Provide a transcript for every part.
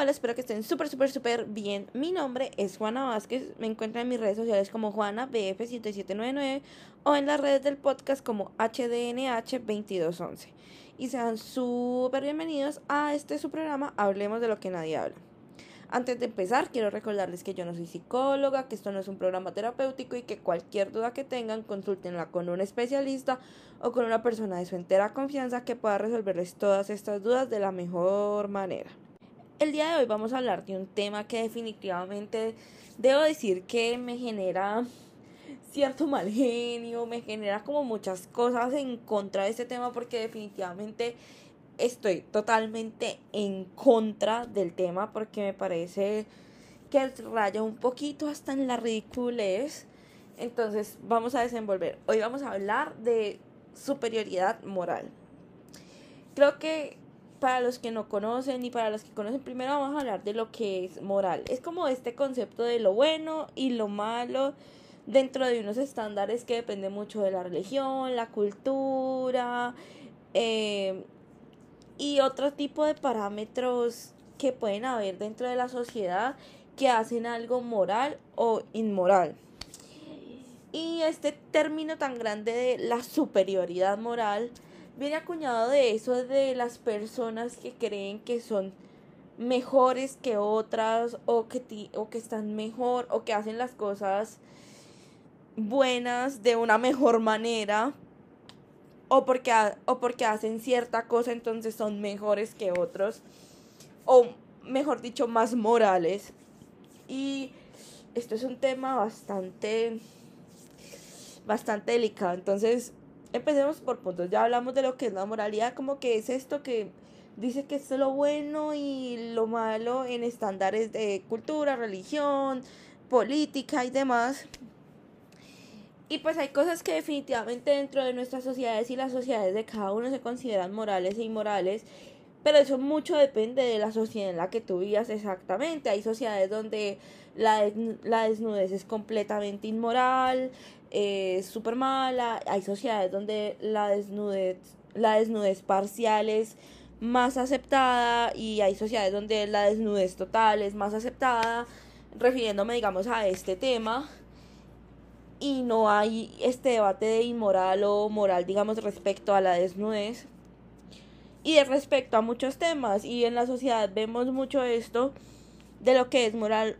Hola, espero que estén súper, súper, súper bien. Mi nombre es Juana Vázquez. Me encuentran en mis redes sociales como Juana BF7799 o en las redes del podcast como HDNH2211. Y sean súper bienvenidos a este su programa Hablemos de lo que nadie habla. Antes de empezar, quiero recordarles que yo no soy psicóloga, que esto no es un programa terapéutico y que cualquier duda que tengan, consúltenla con un especialista o con una persona de su entera confianza que pueda resolverles todas estas dudas de la mejor manera. El día de hoy vamos a hablar de un tema que definitivamente debo decir que me genera cierto mal genio, me genera como muchas cosas en contra de este tema porque definitivamente estoy totalmente en contra del tema porque me parece que raya un poquito hasta en la ridiculez. Entonces vamos a desenvolver. Hoy vamos a hablar de superioridad moral. Creo que para los que no conocen y para los que conocen, primero vamos a hablar de lo que es moral. Es como este concepto de lo bueno y lo malo dentro de unos estándares que depende mucho de la religión, la cultura eh, y otro tipo de parámetros que pueden haber dentro de la sociedad que hacen algo moral o inmoral. Y este término tan grande de la superioridad moral viene acuñado de eso de las personas que creen que son mejores que otras o que, o que están mejor o que hacen las cosas buenas de una mejor manera o porque, o porque hacen cierta cosa entonces son mejores que otros o mejor dicho más morales. Y esto es un tema bastante bastante delicado. Entonces empecemos por puntos. Ya hablamos de lo que es la moralidad, como que es esto que dice que es lo bueno y lo malo en estándares de cultura, religión, política y demás. Y pues hay cosas que definitivamente dentro de nuestras sociedades y las sociedades de cada uno se consideran morales e inmorales, pero eso mucho depende de la sociedad en la que tú vivas exactamente. Hay sociedades donde la, la desnudez es completamente inmoral, es súper mala. Hay sociedades donde la desnudez, la desnudez parcial es más aceptada y hay sociedades donde la desnudez total es más aceptada, refiriéndome, digamos, a este tema. Y no hay este debate de inmoral o moral, digamos, respecto a la desnudez. Y de respecto a muchos temas. Y en la sociedad vemos mucho esto de lo que es moral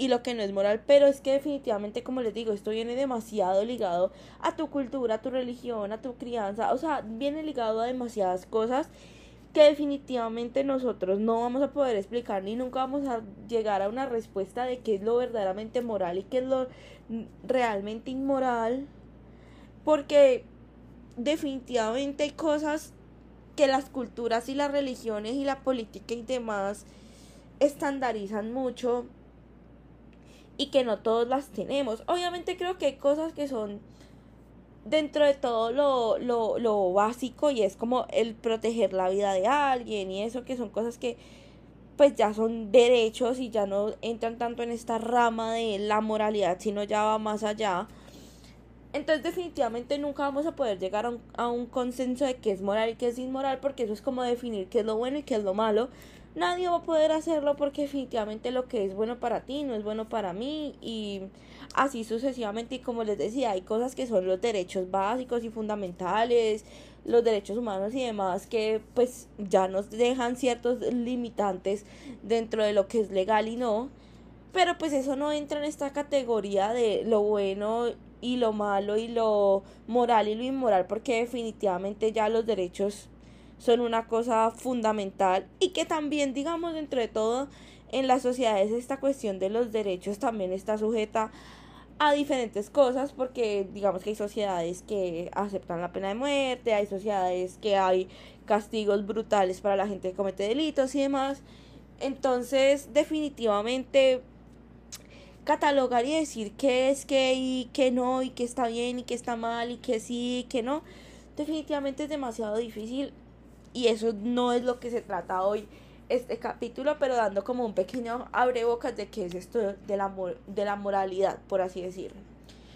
y lo que no es moral, pero es que definitivamente, como les digo, esto viene demasiado ligado a tu cultura, a tu religión, a tu crianza, o sea, viene ligado a demasiadas cosas que definitivamente nosotros no vamos a poder explicar ni nunca vamos a llegar a una respuesta de qué es lo verdaderamente moral y qué es lo realmente inmoral, porque definitivamente hay cosas que las culturas y las religiones y la política y demás estandarizan mucho y que no todos las tenemos. Obviamente creo que hay cosas que son dentro de todo lo, lo, lo básico y es como el proteger la vida de alguien y eso que son cosas que pues ya son derechos y ya no entran tanto en esta rama de la moralidad, sino ya va más allá. Entonces definitivamente nunca vamos a poder llegar a un, a un consenso de qué es moral y qué es inmoral, porque eso es como definir qué es lo bueno y qué es lo malo nadie va a poder hacerlo porque definitivamente lo que es bueno para ti no es bueno para mí. Y así sucesivamente y como les decía hay cosas que son los derechos básicos y fundamentales los derechos humanos y demás que pues ya nos dejan ciertos limitantes dentro de lo que es legal y no. Pero pues eso no entra en esta categoría de lo bueno y lo malo y lo moral y lo inmoral porque definitivamente ya los derechos son una cosa fundamental y que también, digamos, dentro de todo, en las sociedades esta cuestión de los derechos también está sujeta a diferentes cosas porque digamos que hay sociedades que aceptan la pena de muerte, hay sociedades que hay castigos brutales para la gente que comete delitos y demás. Entonces, definitivamente catalogar y decir qué es qué y qué no y qué está bien y qué está mal y qué sí y qué no, definitivamente es demasiado difícil y eso no es lo que se trata hoy este capítulo, pero dando como un pequeño abrebocas de qué es esto de la, de la moralidad, por así decirlo.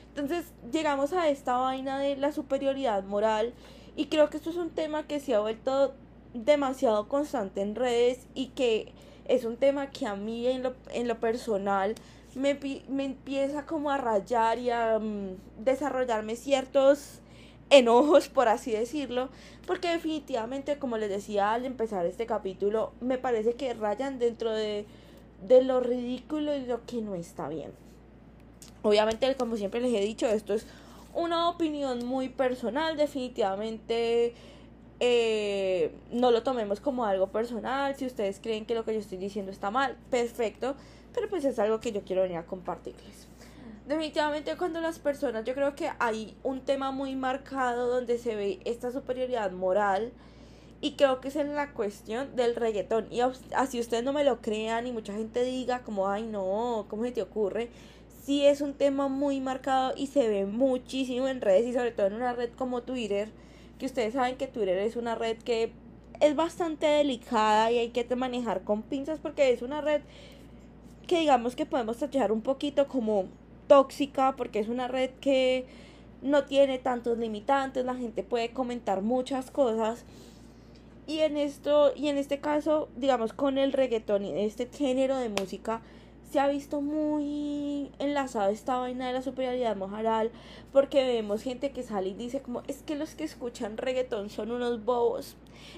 Entonces llegamos a esta vaina de la superioridad moral y creo que esto es un tema que se ha vuelto demasiado constante en redes y que es un tema que a mí en lo, en lo personal me, me empieza como a rayar y a mm, desarrollarme ciertos enojos, por así decirlo, porque definitivamente, como les decía al empezar este capítulo, me parece que rayan dentro de, de lo ridículo y lo que no está bien. Obviamente, como siempre les he dicho, esto es una opinión muy personal, definitivamente eh, no lo tomemos como algo personal, si ustedes creen que lo que yo estoy diciendo está mal, perfecto, pero pues es algo que yo quiero venir a compartirles. Definitivamente cuando las personas, yo creo que hay un tema muy marcado donde se ve esta superioridad moral y creo que es en la cuestión del reggaetón. Y así ustedes no me lo crean y mucha gente diga como, ay no, ¿cómo se te ocurre? Sí es un tema muy marcado y se ve muchísimo en redes y sobre todo en una red como Twitter, que ustedes saben que Twitter es una red que es bastante delicada y hay que manejar con pinzas porque es una red que digamos que podemos tachar un poquito como tóxica porque es una red que no tiene tantos limitantes, la gente puede comentar muchas cosas. Y en esto, y en este caso, digamos, con el reggaetón y este género de música, se ha visto muy enlazado esta vaina de la superioridad moral, porque vemos gente que sale y dice como, es que los que escuchan reggaetón son unos bobos,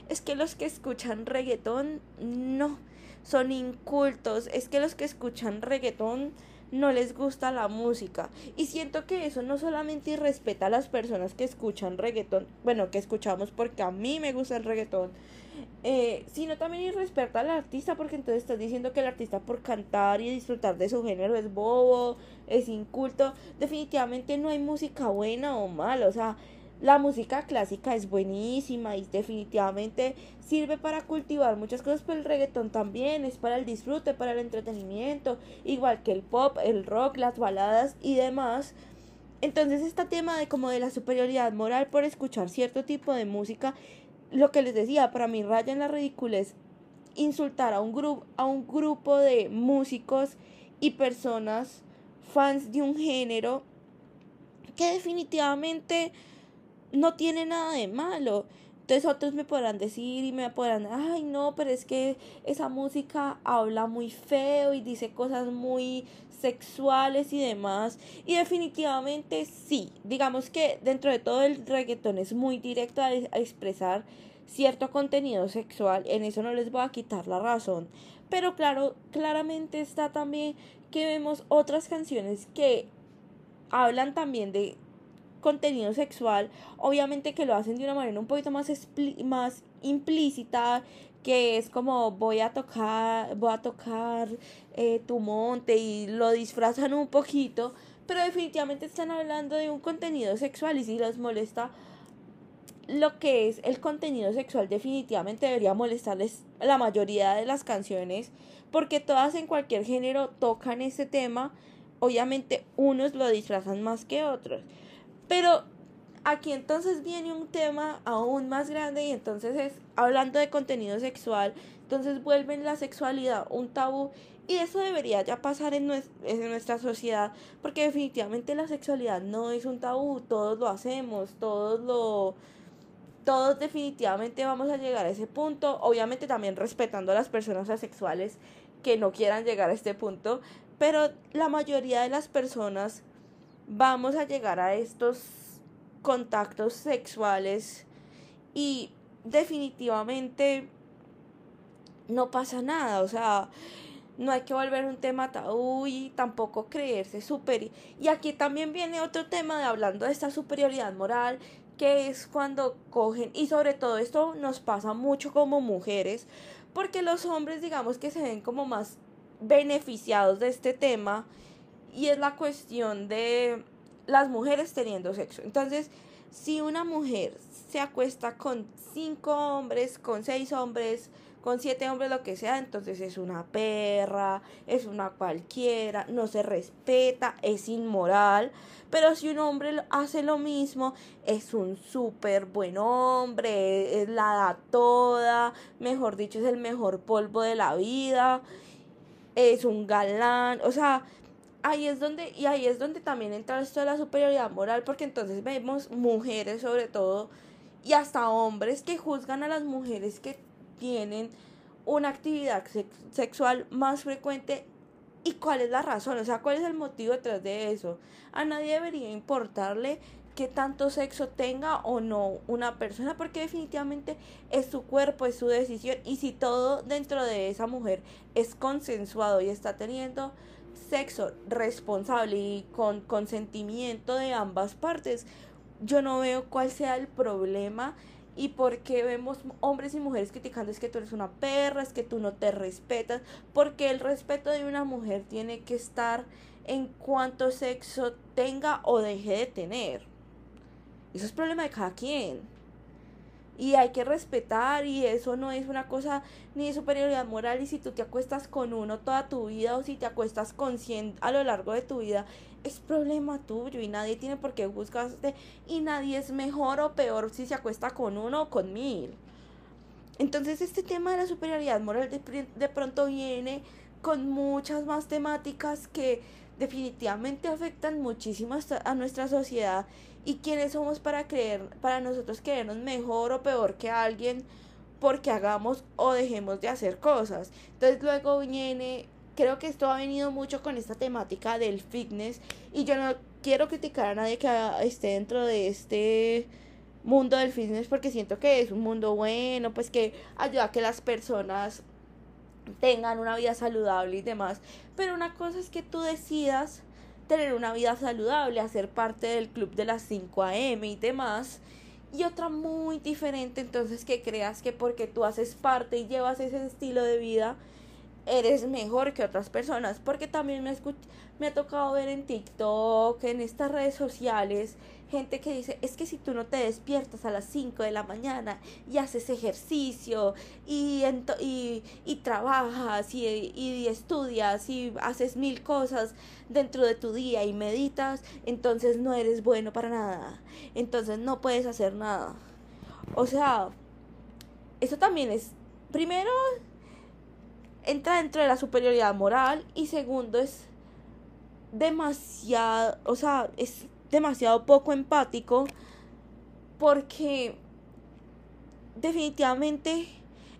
es que los que escuchan reggaetón no, son incultos, es que los que escuchan reggaetón no les gusta la música. Y siento que eso no solamente irrespeta a las personas que escuchan reggaetón, bueno, que escuchamos porque a mí me gusta el reggaetón, eh, sino también irrespeta al artista porque entonces estás diciendo que el artista por cantar y disfrutar de su género es bobo, es inculto. Definitivamente no hay música buena o mala, o sea, la música clásica es buenísima y definitivamente sirve para cultivar muchas cosas, pero el reggaetón también es para el disfrute, para el entretenimiento, igual que el pop, el rock, las baladas y demás. Entonces este tema de como de la superioridad moral por escuchar cierto tipo de música, lo que les decía, para mí raya en la ridiculez insultar a un grupo a un grupo de músicos y personas fans de un género que definitivamente no tiene nada de malo. Entonces otros me podrán decir y me podrán, ay no, pero es que esa música habla muy feo y dice cosas muy sexuales y demás. Y definitivamente sí, digamos que dentro de todo el reggaetón es muy directo a, expresar cierto contenido sexual, en eso no les voy a quitar la razón. Pero claro, claramente está también que vemos otras canciones que hablan también de contenido sexual, obviamente que lo hacen de una manera un poquito más, más implícita, que es como voy a tocar, voy a tocar eh, tu monte y lo disfrazan un poquito, pero definitivamente están hablando de un contenido sexual y si les molesta lo que es el contenido sexual definitivamente debería molestarles la mayoría de las canciones porque todas en cualquier género tocan ese tema obviamente unos lo disfrazan más que otros pero aquí entonces viene un tema aún más grande y entonces es hablando de contenido sexual, entonces vuelven la sexualidad un tabú y eso debería ya pasar en, nuestra sociedad porque definitivamente la sexualidad no es un tabú, todos lo hacemos, todos lo todos definitivamente vamos a llegar a ese punto, obviamente también respetando a las personas asexuales que no quieran llegar a este punto, pero la mayoría de las personas vamos a llegar a estos contactos sexuales y definitivamente no pasa nada, o sea, no hay que volver un tema tabú y tampoco creerse superior. Y aquí también viene otro tema de hablando de esta superioridad moral, que es cuando cogen, y sobre todo esto nos pasa mucho como mujeres, porque los hombres digamos que se ven como más beneficiados de este tema y es la cuestión de las mujeres teniendo sexo. Entonces, si una mujer se acuesta con cinco hombres, con seis hombres, con siete hombres, lo que sea, entonces es una perra, es una cualquiera, no se respeta, es inmoral. Pero si un hombre hace lo mismo, es un súper buen hombre, es la da toda, mejor dicho, es el mejor polvo de la vida, es un galán, o sea, ahí es donde, y ahí es donde también entra esto de la superioridad moral, porque entonces vemos mujeres sobre todo, y hasta hombres que juzgan a las mujeres que tienen una actividad sexual más frecuente y cuál es la razón, o sea, cuál es el motivo detrás de eso. A nadie debería importarle que tanto sexo tenga o no una persona, porque definitivamente es su cuerpo, es su decisión, y si todo dentro de esa mujer es consensuado y está teniendo sexo responsable y con consentimiento de ambas partes, yo no veo cuál sea el problema y por qué vemos hombres y mujeres criticando es que tú eres una perra, es que tú no te respetas, porque el respeto de una mujer tiene que estar en cuanto sexo tenga o deje de tener. Eso es problema de cada quien. Y hay que respetar y eso no es una cosa ni de superioridad moral y si tú te acuestas con uno toda tu vida o si te acuestas con 100 a lo largo de tu vida es problema tuyo y nadie tiene por qué juzgarte y nadie es mejor o peor si se acuesta con uno o con mil. Entonces este tema de la superioridad moral de, de pronto viene con muchas más temáticas que definitivamente afectan muchísimo a nuestra sociedad y quiénes somos para creer, para nosotros creernos mejor o peor que alguien porque hagamos o dejemos de hacer cosas. Entonces luego viene, creo que esto ha venido mucho con esta temática del fitness y yo no quiero criticar a nadie que esté dentro de este mundo del fitness porque siento que es un mundo bueno, pues que ayuda a que las personas tengan una vida saludable y demás. Pero una cosa es que tú decidas tener una vida saludable, hacer parte del club de las 5 a.m. y demás. Y otra muy diferente, entonces que creas que porque tú haces parte y llevas ese estilo de vida, eres mejor que otras personas. Porque también me, me ha tocado ver en TikTok, en estas redes sociales, gente que dice, es que si tú no te despiertas a las 5 de la mañana y haces ejercicio y, y, y trabajas y, y, estudias y haces mil cosas dentro de tu día y meditas, entonces no eres bueno para nada. Entonces no puedes hacer nada. O sea, eso también es, primero, entra dentro de la superioridad moral y segundo es demasiado, o sea, es demasiado poco empático porque definitivamente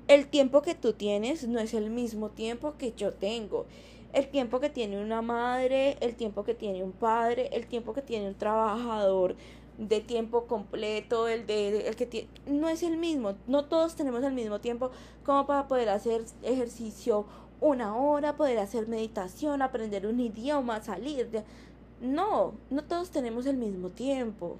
el tiempo que tú tienes no es el mismo tiempo que yo tengo. El tiempo que tiene una madre, el tiempo que tiene un padre, el tiempo que tiene un trabajador de tiempo completo, el de el que tiene, no es el mismo. No todos tenemos el mismo tiempo como para poder hacer ejercicio una hora, poder hacer meditación, aprender un idioma, salir. De, no, no todos tenemos el mismo tiempo.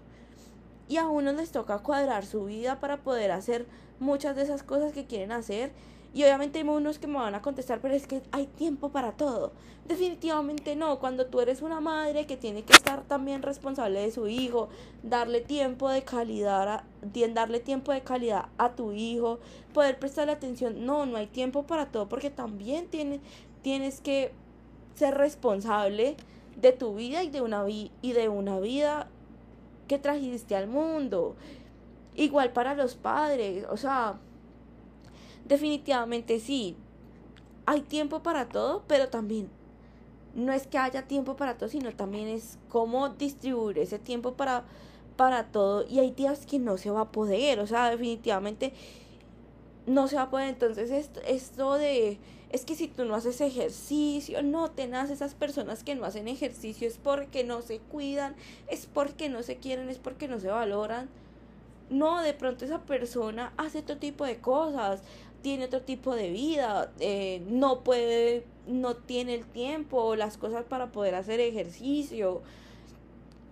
Y a unos les toca cuadrar su vida para poder hacer muchas de esas cosas que quieren hacer. Y obviamente hay unos que me van a contestar, pero es que hay tiempo para todo. Definitivamente no. Cuando tú eres una madre que tiene que estar también responsable de su hijo, darle tiempo de calidad, a, darle tiempo de calidad a tu hijo, poder prestarle atención. No, no hay tiempo para todo porque también tiene, tienes que ser responsable de tu vida y de una, vi y de una vida que trajiste al mundo. Igual para los padres, o sea, definitivamente sí, hay tiempo para todo, pero también no es que haya tiempo para todo, sino también es cómo distribuir ese tiempo para, para todo. Y hay días que no se va a poder, o sea, definitivamente no se va a poder. Entonces, esto, esto de es que si tú no haces ejercicio, no tenás esas personas que no hacen ejercicio, es porque no se cuidan, es porque no se quieren, es porque no se valoran. No, de pronto esa persona hace otro tipo de cosas, tiene otro tipo de vida, eh, no puede, no tiene el tiempo, las cosas para poder hacer ejercicio.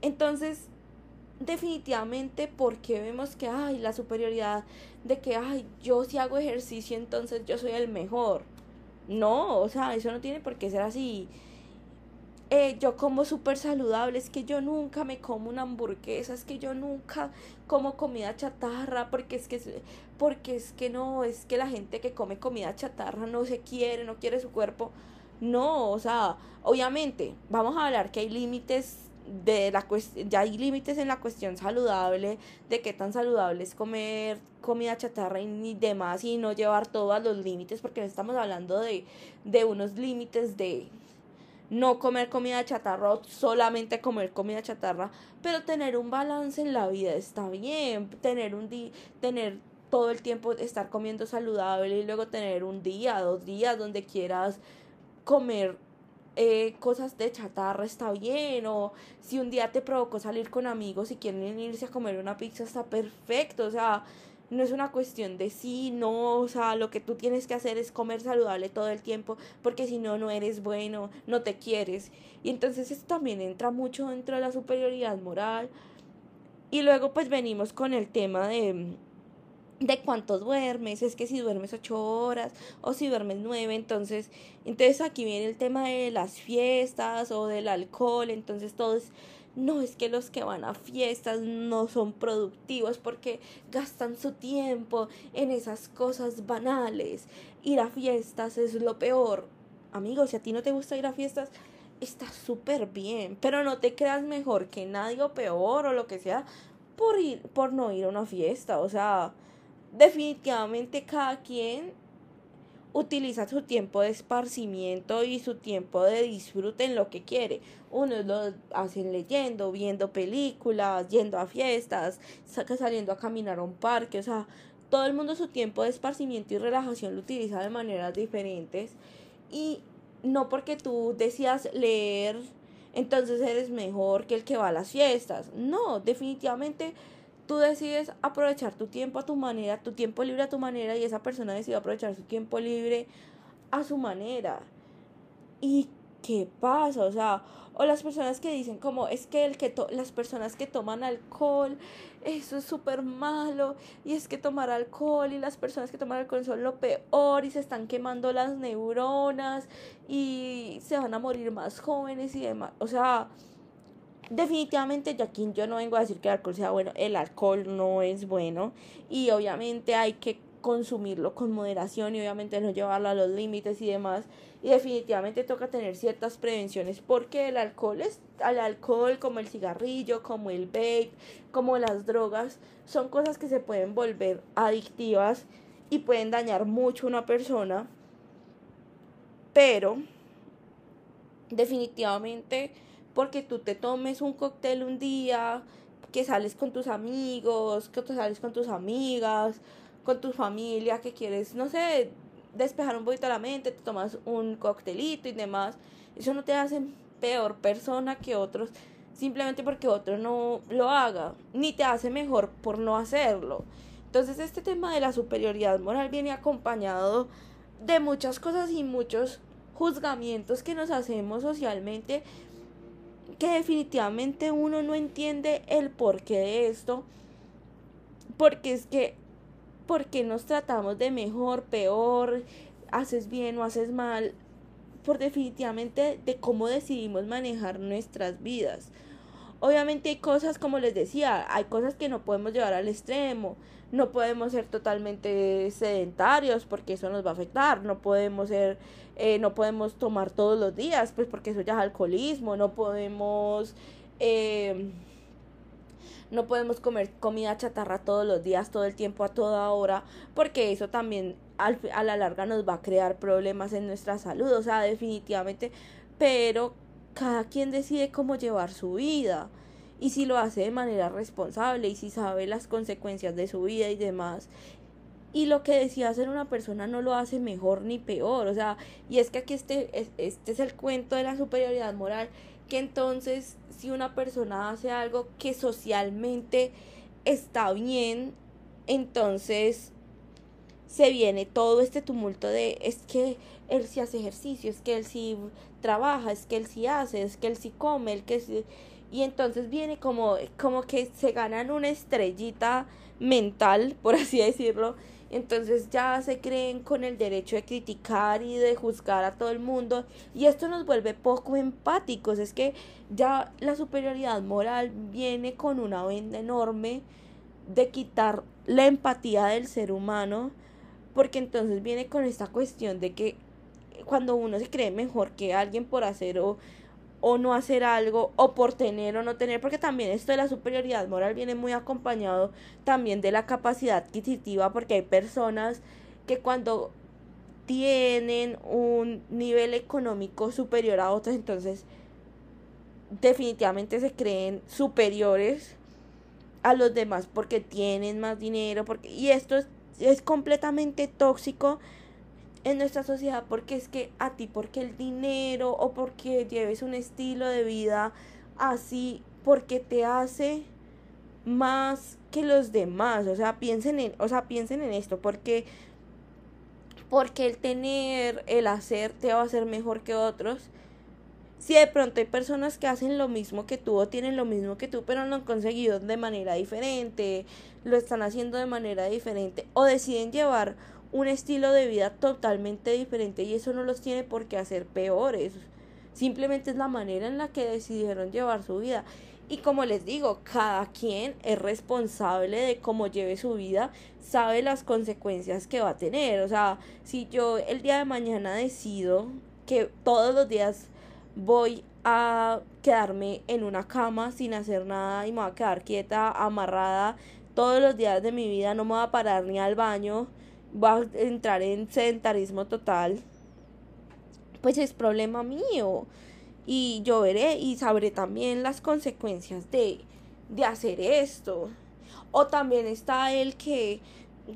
Entonces, definitivamente porque vemos que hay la superioridad de que ay yo si hago ejercicio entonces yo soy el mejor no, o sea, eso no tiene por qué ser así. Eh, yo como súper saludable, es que yo nunca me como una hamburguesa, es que yo nunca como comida chatarra, porque es que, porque es que no, es que la gente que come comida chatarra no se quiere, no quiere su cuerpo. No, o sea, obviamente, vamos a hablar que hay límites de la ya hay límites en la cuestión saludable, de qué tan saludable es comer comida chatarra y demás y no llevar todo a los límites, porque no estamos hablando de, de unos límites de no comer comida chatarra o solamente comer comida chatarra, pero tener un balance en la vida está bien, tener un tener todo el tiempo estar comiendo saludable y luego tener un día, dos días donde quieras comer eh, cosas de chatarra está bien o si un día te provocó salir con amigos y quieren irse a comer una pizza está perfecto, o sea, no es una cuestión de sí, no, o sea, lo que tú tienes que hacer es comer saludable todo el tiempo, porque si no, no eres bueno, no te quieres. Y entonces esto también entra mucho dentro de la superioridad moral. Y luego pues venimos con el tema de de cuánto duermes, es que si duermes ocho horas o si duermes nueve, entonces, entonces aquí viene el tema de las fiestas o del alcohol, entonces todos, no es que los que van a fiestas no son productivos porque gastan su tiempo en esas cosas banales, ir a fiestas es lo peor. Amigos, si a ti no te gusta ir a fiestas, está súper bien, pero no te creas mejor que nadie o peor o lo que sea por ir, por no ir a una fiesta, o sea, definitivamente cada quien utiliza su tiempo de esparcimiento y su tiempo de disfrute en lo que quiere. Unos lo hacen leyendo, viendo películas, yendo a fiestas, saliendo a caminar a un parque, o sea, todo el mundo su tiempo de esparcimiento y relajación lo utiliza de maneras diferentes y no porque tú decías leer, entonces eres mejor que el que va a las fiestas. No, definitivamente tú decides aprovechar tu tiempo a tu manera, tu tiempo libre a tu manera y esa persona decide aprovechar su tiempo libre a su manera. ¿Y qué pasa? O sea, o las personas que dicen como es que el que las personas que toman alcohol, eso es súper malo y es que tomar alcohol y las personas que toman alcohol son lo peor y se están quemando las neuronas y se van a morir más jóvenes y demás. O sea, definitivamente aquí yo no vengo a decir que el alcohol sea bueno, el alcohol no es bueno y obviamente hay que consumirlo con moderación y obviamente no llevarlo a los límites y demás y definitivamente toca tener ciertas prevenciones porque el alcohol es al alcohol como el cigarrillo, como el vape, como las drogas son cosas que se pueden volver adictivas y pueden dañar mucho a una persona pero definitivamente porque tú te tomes un cóctel un día, que sales con tus amigos, que te sales con tus amigas, con tu familia, que quieres, no sé, despejar un poquito la mente, te tomas un coctelito y demás. Eso no te hace peor persona que otros simplemente porque otro no lo haga, ni te hace mejor por no hacerlo. Entonces este tema de la superioridad moral viene acompañado de muchas cosas y muchos juzgamientos que nos hacemos socialmente que definitivamente uno no entiende el porqué de esto, porque es que, porque nos tratamos de mejor, peor, haces bien o haces mal, por definitivamente de cómo decidimos manejar nuestras vidas. Obviamente hay cosas, como les decía, hay cosas que no podemos llevar al extremo. No podemos ser totalmente sedentarios porque eso nos va a afectar. No podemos ser, eh, no podemos tomar todos los días, pues porque eso ya es alcoholismo. No podemos, eh, no podemos comer comida chatarra todos los días, todo el tiempo, a toda hora, porque eso también a la larga nos va a crear problemas en nuestra salud. O sea, definitivamente, pero cada quien decide cómo llevar su vida y si lo hace de manera responsable y si sabe las consecuencias de su vida y demás. Y lo que decía hacer una persona no lo hace mejor ni peor, o sea, y es que aquí este, este es el cuento de la superioridad moral, que entonces si una persona hace algo que socialmente está bien, entonces se viene todo este tumulto de es que él sí hace ejercicio, es que él sí trabaja, es que él sí hace, es que él sí come, el que y entonces viene como como que se ganan una estrellita mental, por así decirlo, entonces ya se creen con el derecho de criticar y de juzgar a todo el mundo. Y esto nos vuelve poco empáticos, es que ya la superioridad moral viene con una venda enorme de quitar la empatía del ser humano porque entonces viene con esta cuestión de que cuando uno se cree mejor que alguien por hacer o, o no hacer algo, o por tener o no tener, porque también esto de la superioridad moral viene muy acompañado también de la capacidad adquisitiva, porque hay personas que cuando tienen un nivel económico superior a otros, entonces definitivamente se creen superiores a los demás porque tienen más dinero, porque y esto es es completamente tóxico en nuestra sociedad porque es que a ti, porque el dinero o porque lleves un estilo de vida así, porque te hace más que los demás, o sea, piensen en, o sea, piensen en esto, porque porque el tener, el hacer te va a hacer mejor que otros. Si de pronto hay personas que hacen lo mismo que tú o tienen lo mismo que tú, pero lo han conseguido de manera diferente, lo están haciendo de manera diferente o deciden llevar un estilo de vida totalmente diferente y eso no los tiene por qué hacer peores. Simplemente es la manera en la que decidieron llevar su vida. Y como les digo, cada quien es responsable de cómo lleve su vida, sabe las consecuencias que va a tener. O sea, si yo el día de mañana decido que todos los días voy a quedarme en una cama sin hacer nada y me voy a quedar quieta, amarrada todos los días de mi vida, no me voy a parar ni al baño, va a entrar en sedentarismo total, pues es problema mío. Y yo veré y sabré también las consecuencias de, de hacer esto. O también está el que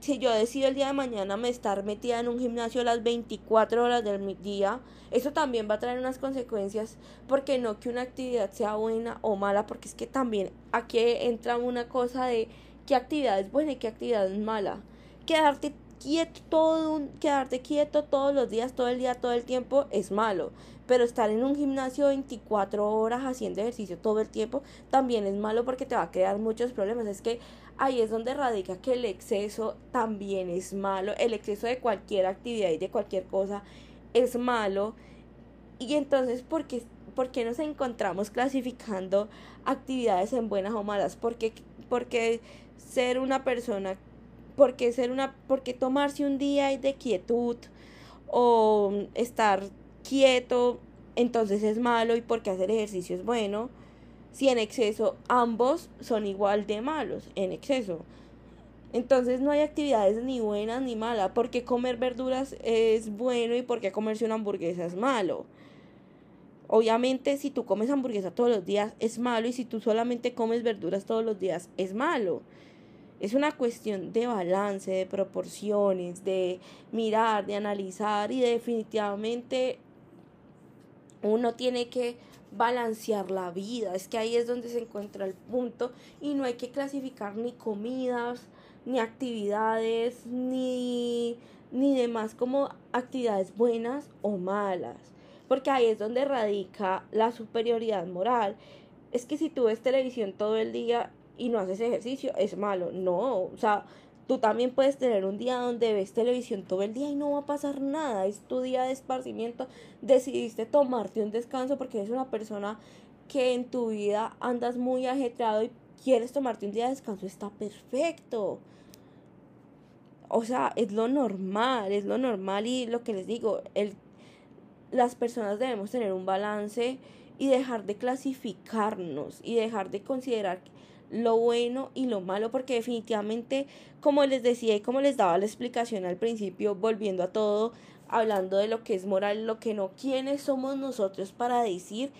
si yo decido el día de mañana me estar metida en un gimnasio las 24 horas del día, eso también va a traer unas consecuencias, porque no que una actividad sea buena o mala, porque es que también aquí entra una cosa de qué actividad es buena y qué actividad es mala. Quedarte quieto todo quedarte quieto todos los días, todo el día, todo el tiempo es malo. Pero estar en un gimnasio 24 horas haciendo ejercicio todo el tiempo también es malo porque te va a crear muchos problemas. Es que ahí es donde radica que el exceso también es malo. El exceso de cualquier actividad y de cualquier cosa es malo. Y entonces, ¿por qué, por qué nos encontramos clasificando actividades en buenas o malas? Porque, porque ser una persona porque ser una porque tomarse un día de quietud o estar quieto entonces es malo y porque hacer ejercicio es bueno. Si en exceso ambos son igual de malos en exceso. Entonces no hay actividades ni buenas ni malas porque comer verduras es bueno y porque comerse una hamburguesa es malo. Obviamente si tú comes hamburguesa todos los días es malo y si tú solamente comes verduras todos los días es malo es una cuestión de balance, de proporciones, de mirar, de analizar y definitivamente uno tiene que balancear la vida. Es que ahí es donde se encuentra el punto y no hay que clasificar ni comidas, ni actividades, ni, ni demás como actividades buenas o malas. Porque ahí es donde radica la superioridad moral. Es que si tú ves televisión todo el día y no haces ejercicio, es malo. No, o sea, tú también puedes tener un día donde ves televisión todo el día y no va a pasar nada. Es tu día de esparcimiento. Decidiste tomarte un descanso porque eres una persona que en tu vida andas muy ajetreado y quieres tomarte un día de descanso. Está perfecto. O sea, es lo normal, es lo normal y lo que les digo, el, las personas debemos tener un balance y dejar de clasificarnos y dejar de considerar lo bueno y lo malo, porque definitivamente, como les decía y como les daba la explicación al principio, volviendo a todo, hablando de lo que es moral, lo que no, ¿quiénes somos nosotros para decir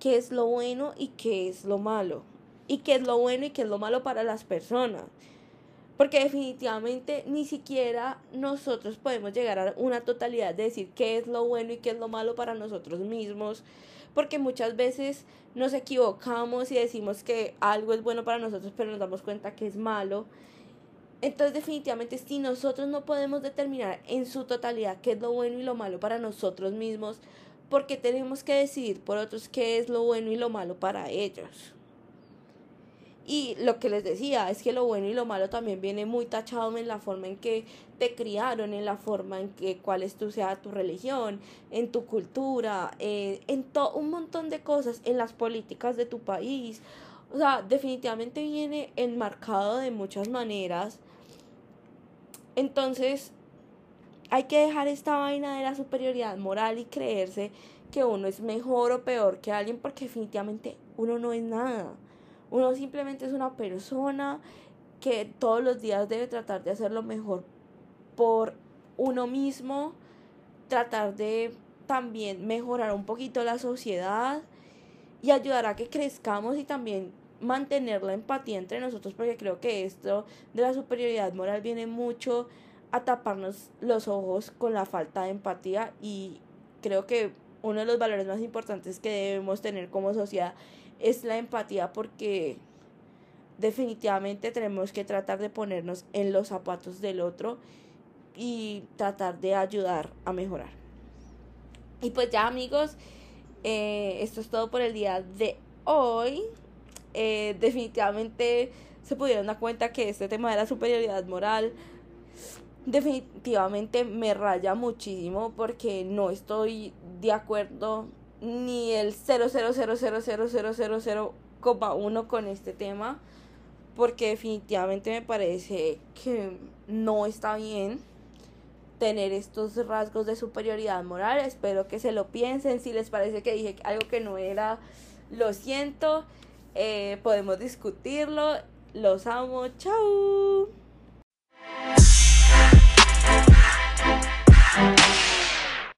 qué es lo bueno y qué es lo malo? Y qué es lo bueno y qué es lo malo para las personas. Porque definitivamente ni siquiera nosotros podemos llegar a una totalidad de decir qué es lo bueno y qué es lo malo para nosotros mismos porque muchas veces nos equivocamos y decimos que algo es bueno para nosotros, pero nos damos cuenta que es malo. Entonces definitivamente si nosotros no podemos determinar en su totalidad qué es lo bueno y lo malo para nosotros mismos, porque tenemos que decidir por otros qué es lo bueno y lo malo para ellos. Y lo que les decía es que lo bueno y lo malo también viene muy tachado en la forma en que te criaron, en la forma en que cuál es tu sea tu religión, en tu cultura, eh, en todo un montón de cosas, en las políticas de tu país. O sea, definitivamente viene enmarcado de muchas maneras. Entonces, hay que dejar esta vaina de la superioridad moral y creerse que uno es mejor o peor que alguien porque definitivamente uno no es nada. Uno simplemente es una persona que todos los días debe tratar de hacer lo mejor por uno mismo, tratar de también mejorar un poquito la sociedad y ayudar a que crezcamos y también mantener la empatía entre nosotros porque creo que esto de la superioridad moral viene mucho a taparnos los ojos con la falta de empatía y creo que uno de los valores más importantes que debemos tener como sociedad es la empatía porque definitivamente tenemos que tratar de ponernos en los zapatos del otro y tratar de ayudar a mejorar. Y pues ya amigos, eh, esto es todo por el día de hoy. Eh, definitivamente se pudieron dar cuenta que este tema de la superioridad moral definitivamente me raya muchísimo porque no estoy de acuerdo ni el 0,0000001 con este tema, porque definitivamente me parece que no está bien tener estos rasgos de superioridad moral. Espero que se lo piensen. Si les parece que dije algo que no era, lo siento. Podemos discutirlo. Los amo. Chao.